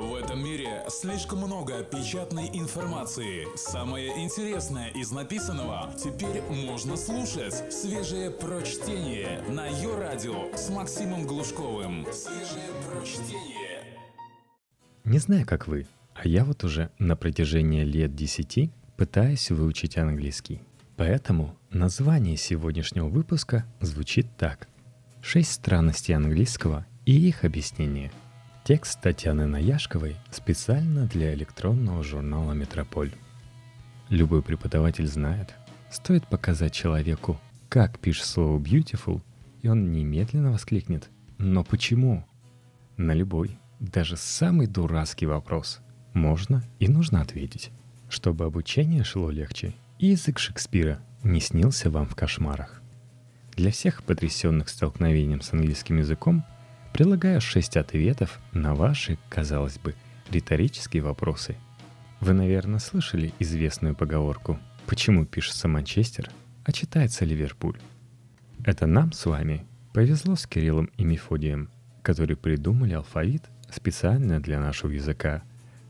В этом мире слишком много печатной информации. Самое интересное из написанного теперь можно слушать. Свежее прочтение на ее радио с Максимом Глушковым. Свежее прочтение. Не знаю, как вы, а я вот уже на протяжении лет десяти пытаюсь выучить английский. Поэтому название сегодняшнего выпуска звучит так. Шесть странностей английского и их объяснение. Текст Татьяны Наяшковой специально для электронного журнала «Метрополь». Любой преподаватель знает, стоит показать человеку, как пишет слово «beautiful», и он немедленно воскликнет «Но почему?» На любой, даже самый дурацкий вопрос можно и нужно ответить, чтобы обучение шло легче и язык Шекспира не снился вам в кошмарах. Для всех потрясенных столкновением с английским языком – Предлагаю шесть ответов на ваши, казалось бы, риторические вопросы. Вы, наверное, слышали известную поговорку «Почему пишется Манчестер, а читается Ливерпуль?» Это нам с вами повезло с Кириллом и Мефодием, которые придумали алфавит специально для нашего языка,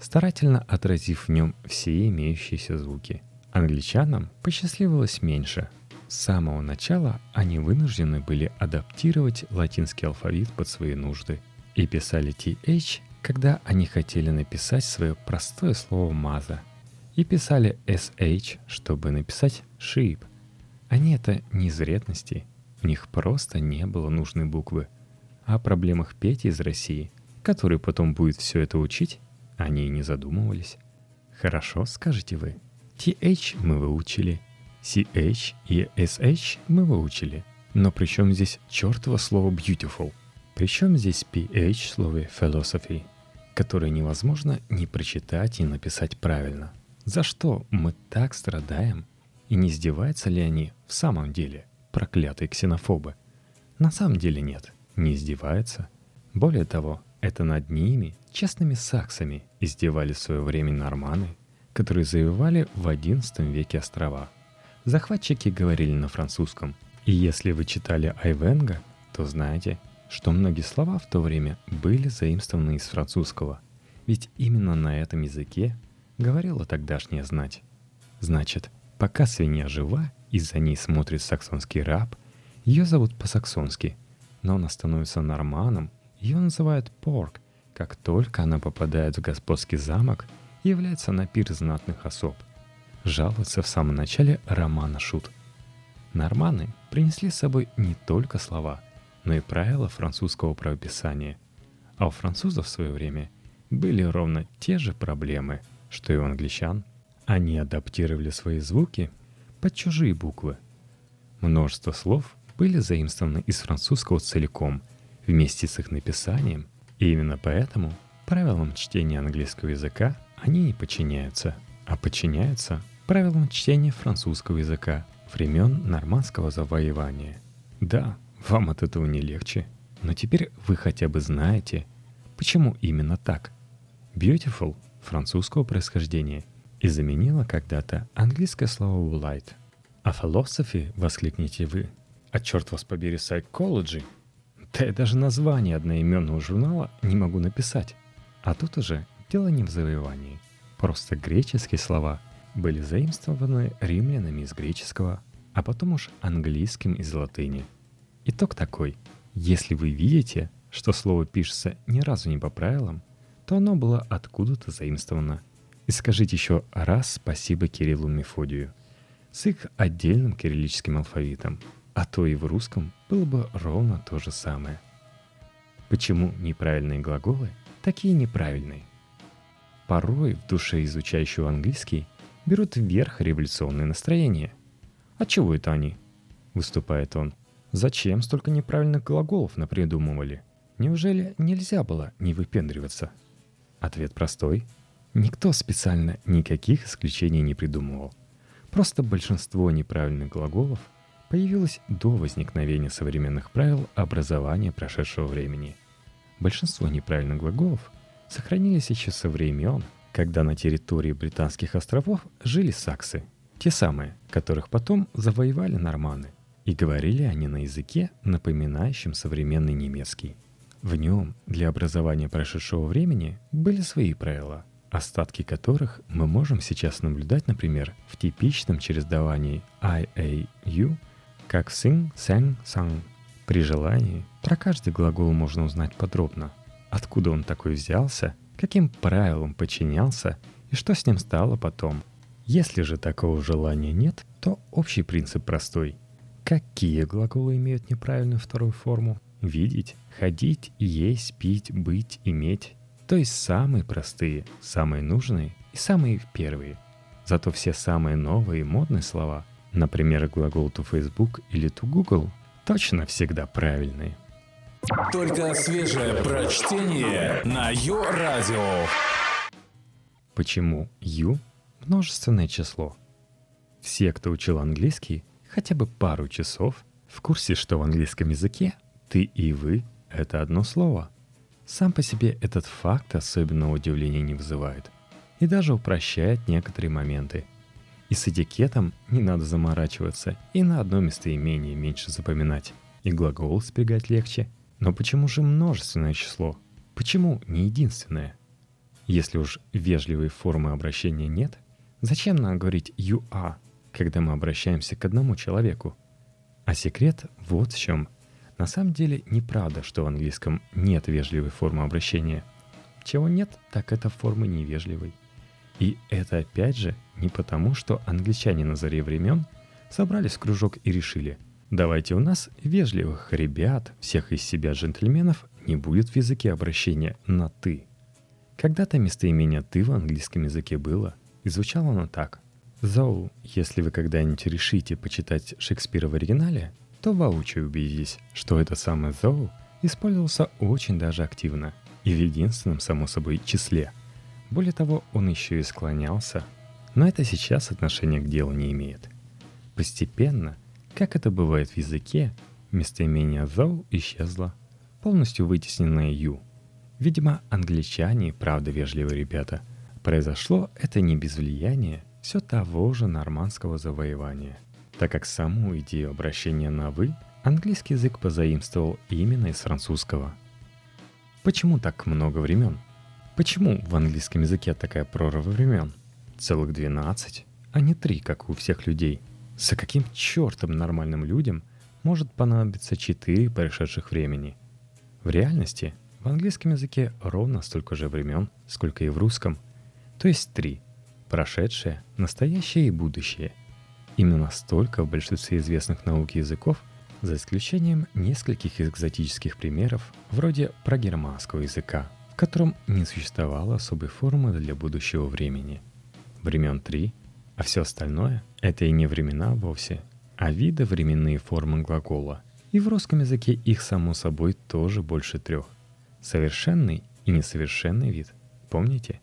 старательно отразив в нем все имеющиеся звуки. Англичанам посчастливилось меньше – с самого начала они вынуждены были адаптировать латинский алфавит под свои нужды и писали TH, когда они хотели написать свое простое слово «маза», и писали SH, чтобы написать «sheep». Они это не из вредности, у них просто не было нужной буквы. О проблемах Пети из России, который потом будет все это учить, они и не задумывались. Хорошо, скажете вы. TH мы выучили – CH и SH мы выучили. Но при чем здесь чертово слово beautiful? Причем здесь PH в слове philosophy, которое невозможно ни прочитать, ни написать правильно. За что мы так страдаем? И не издеваются ли они в самом деле, проклятые ксенофобы? На самом деле нет, не издеваются. Более того, это над ними, честными саксами, издевались в свое время норманы, которые завоевали в XI веке острова – Захватчики говорили на французском. И если вы читали Айвенга, то знаете, что многие слова в то время были заимствованы из французского. Ведь именно на этом языке говорила тогдашняя знать. Значит, пока свинья жива и за ней смотрит саксонский раб, ее зовут по-саксонски, но она становится норманом, ее называют порк, как только она попадает в господский замок является на пир знатных особ жалуется в самом начале романа «Шут». Норманы принесли с собой не только слова, но и правила французского правописания. А у французов в свое время были ровно те же проблемы, что и у англичан. Они адаптировали свои звуки под чужие буквы. Множество слов были заимствованы из французского целиком, вместе с их написанием, и именно поэтому правилам чтения английского языка они не подчиняются, а подчиняются правилам чтения французского языка времен нормандского завоевания. Да, вам от этого не легче, но теперь вы хотя бы знаете, почему именно так. Beautiful французского происхождения и заменила когда-то английское слово light. А philosophy воскликните вы. А черт вас побери, psychology. Да я даже название одноименного журнала не могу написать. А тут уже дело не в завоевании. Просто греческие слова – были заимствованы римлянами из греческого, а потом уж английским из латыни. Итог такой. Если вы видите, что слово пишется ни разу не по правилам, то оно было откуда-то заимствовано. И скажите еще раз спасибо Кириллу Мефодию с их отдельным кириллическим алфавитом, а то и в русском было бы ровно то же самое. Почему неправильные глаголы такие неправильные? Порой в душе изучающего английский – берут вверх революционные настроения. «А чего это они?» — выступает он. «Зачем столько неправильных глаголов напридумывали? Неужели нельзя было не выпендриваться?» Ответ простой. Никто специально никаких исключений не придумывал. Просто большинство неправильных глаголов появилось до возникновения современных правил образования прошедшего времени. Большинство неправильных глаголов сохранились еще со времен, когда на территории Британских островов жили саксы, те самые, которых потом завоевали норманы, и говорили они на языке, напоминающем современный немецкий. В нем для образования прошедшего времени были свои правила, остатки которых мы можем сейчас наблюдать, например, в типичном черездавании I-A-U, как sing, sang, sang. При желании про каждый глагол можно узнать подробно, откуда он такой взялся, каким правилам подчинялся и что с ним стало потом. Если же такого желания нет, то общий принцип простой. Какие глаголы имеют неправильную вторую форму? Видеть, ходить, есть, пить, быть, иметь. То есть самые простые, самые нужные и самые первые. Зато все самые новые и модные слова, например, глагол to Facebook или to Google, точно всегда правильные. Только свежее прочтение на Йо-Радио. Почему «ю» — множественное число? Все, кто учил английский хотя бы пару часов, в курсе, что в английском языке «ты» и «вы» — это одно слово. Сам по себе этот факт особенного удивления не вызывает и даже упрощает некоторые моменты. И с этикетом не надо заморачиваться, и на одно местоимение меньше запоминать, и глагол спрягать легче. Но почему же множественное число? Почему не единственное? Если уж вежливой формы обращения нет, зачем нам говорить «you are», когда мы обращаемся к одному человеку? А секрет вот в чем. На самом деле неправда, что в английском нет вежливой формы обращения. Чего нет, так это формы невежливой. И это опять же не потому, что англичане на заре времен собрались в кружок и решили, давайте у нас вежливых ребят, всех из себя джентльменов, не будет в языке обращения на «ты». Когда-то местоимение «ты» в английском языке было, и звучало оно так. Though, если вы когда-нибудь решите почитать Шекспира в оригинале, то воочию убедитесь, что это самое though использовался очень даже активно и в единственном, само собой, числе. Более того, он еще и склонялся, но это сейчас отношения к делу не имеет. Постепенно, как это бывает в языке, местоимение though исчезло, полностью вытесненное you – Видимо, англичане, правда вежливые ребята. Произошло это не без влияния все того же нормандского завоевания, так как саму идею обращения на «вы» английский язык позаимствовал именно из французского. Почему так много времен? Почему в английском языке такая прорва времен? Целых 12, а не 3, как у всех людей. За каким чертом нормальным людям может понадобиться 4 прошедших времени? В реальности – в английском языке ровно столько же времен, сколько и в русском, то есть три – прошедшее, настоящее и будущее. Именно столько в большинстве известных наук языков, за исключением нескольких экзотических примеров, вроде прогерманского языка, в котором не существовало особой формы для будущего времени. Времен три, а все остальное – это и не времена вовсе, а виды временные формы глагола. И в русском языке их, само собой, тоже больше трех. Совершенный и несовершенный вид. Помните?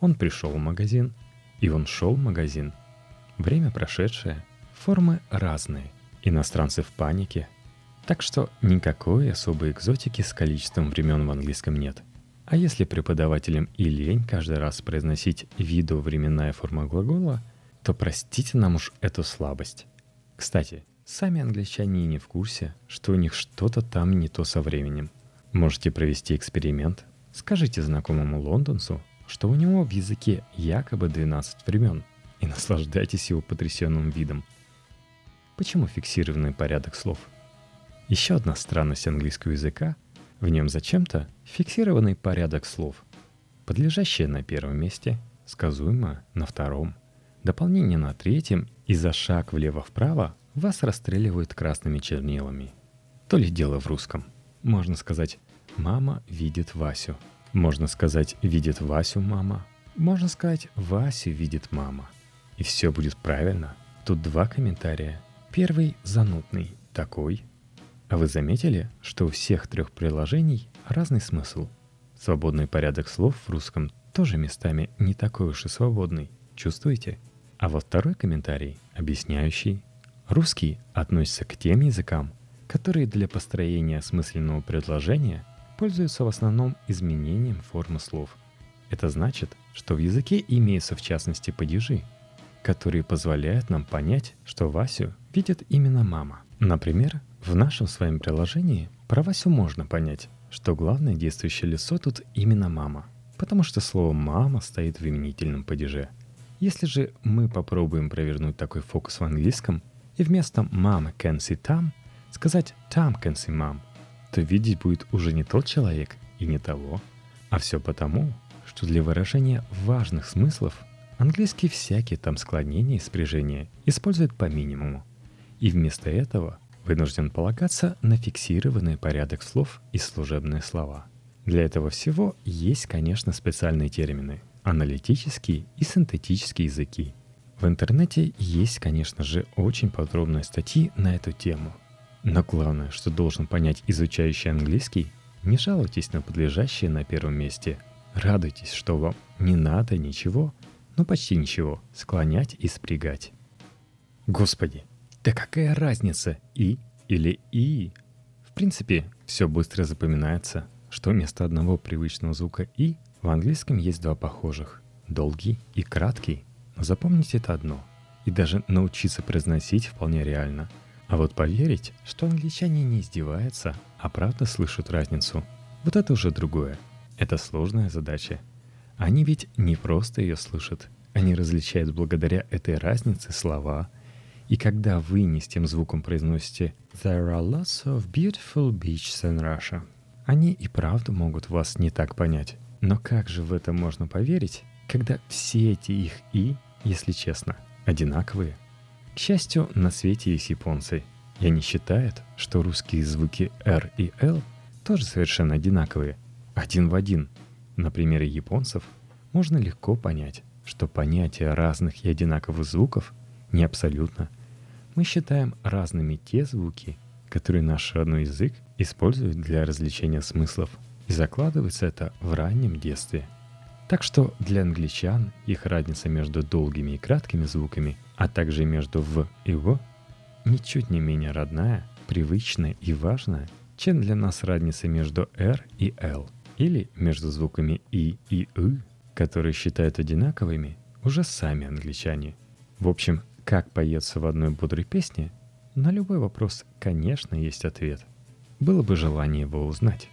Он пришел в магазин, и он шел в магазин. Время прошедшее, формы разные, иностранцы в панике. Так что никакой особой экзотики с количеством времен в английском нет. А если преподавателям и лень каждый раз произносить виду временная форма глагола, то простите нам уж эту слабость. Кстати, сами англичане не в курсе, что у них что-то там не то со временем. Можете провести эксперимент. Скажите знакомому лондонцу, что у него в языке якобы 12 времен, и наслаждайтесь его потрясенным видом. Почему фиксированный порядок слов? Еще одна странность английского языка – в нем зачем-то фиксированный порядок слов. Подлежащее на первом месте, сказуемое на втором, дополнение на третьем и за шаг влево-вправо вас расстреливают красными чернилами. То ли дело в русском. Можно сказать Мама видит Васю. Можно сказать, видит Васю мама. Можно сказать, Васю видит мама. И все будет правильно. Тут два комментария. Первый занудный, такой. А вы заметили, что у всех трех приложений разный смысл? Свободный порядок слов в русском тоже местами не такой уж и свободный. Чувствуете? А вот второй комментарий, объясняющий. Русский относится к тем языкам, которые для построения смысленного предложения – пользуются в основном изменением формы слов. Это значит, что в языке имеются в частности падежи, которые позволяют нам понять, что Васю видит именно мама. Например, в нашем своем приложении про Васю можно понять, что главное действующее лицо тут именно мама, потому что слово «мама» стоит в именительном падеже. Если же мы попробуем провернуть такой фокус в английском и вместо «mama can see Tom» сказать «Tom can see mom», то видеть будет уже не тот человек и не того, а все потому, что для выражения важных смыслов английский всякие там склонения и спряжения использует по минимуму. И вместо этого вынужден полагаться на фиксированный порядок слов и служебные слова. Для этого всего есть, конечно, специальные термины – аналитические и синтетические языки. В интернете есть, конечно же, очень подробные статьи на эту тему. Но главное, что должен понять изучающий английский, не жалуйтесь на подлежащее на первом месте. Радуйтесь, что вам не надо ничего, ну почти ничего, склонять и спрягать. Господи, да какая разница, и или и? В принципе, все быстро запоминается, что вместо одного привычного звука и в английском есть два похожих – долгий и краткий. Но запомните это одно. И даже научиться произносить вполне реально. А вот поверить, что англичане не издеваются, а правда слышат разницу – вот это уже другое. Это сложная задача. Они ведь не просто ее слышат, они различают благодаря этой разнице слова. И когда вы не с тем звуком произносите «There are lots of beautiful beaches in Russia», они и правда могут вас не так понять. Но как же в это можно поверить, когда все эти их «и», если честно, одинаковые? К счастью, на свете есть японцы, и они считают, что русские звуки «р» и «л» тоже совершенно одинаковые, один в один. На примере японцев можно легко понять, что понятие разных и одинаковых звуков не абсолютно. Мы считаем разными те звуки, которые наш родной язык использует для развлечения смыслов – и закладывается это в раннем детстве. Так что для англичан их разница между долгими и краткими звуками, а также между «в» и «в» ничуть не менее родная, привычная и важная, чем для нас разница между «р» и «л», или между звуками «и» и «ы», которые считают одинаковыми уже сами англичане. В общем, как поется в одной бодрой песне, на любой вопрос, конечно, есть ответ. Было бы желание его узнать.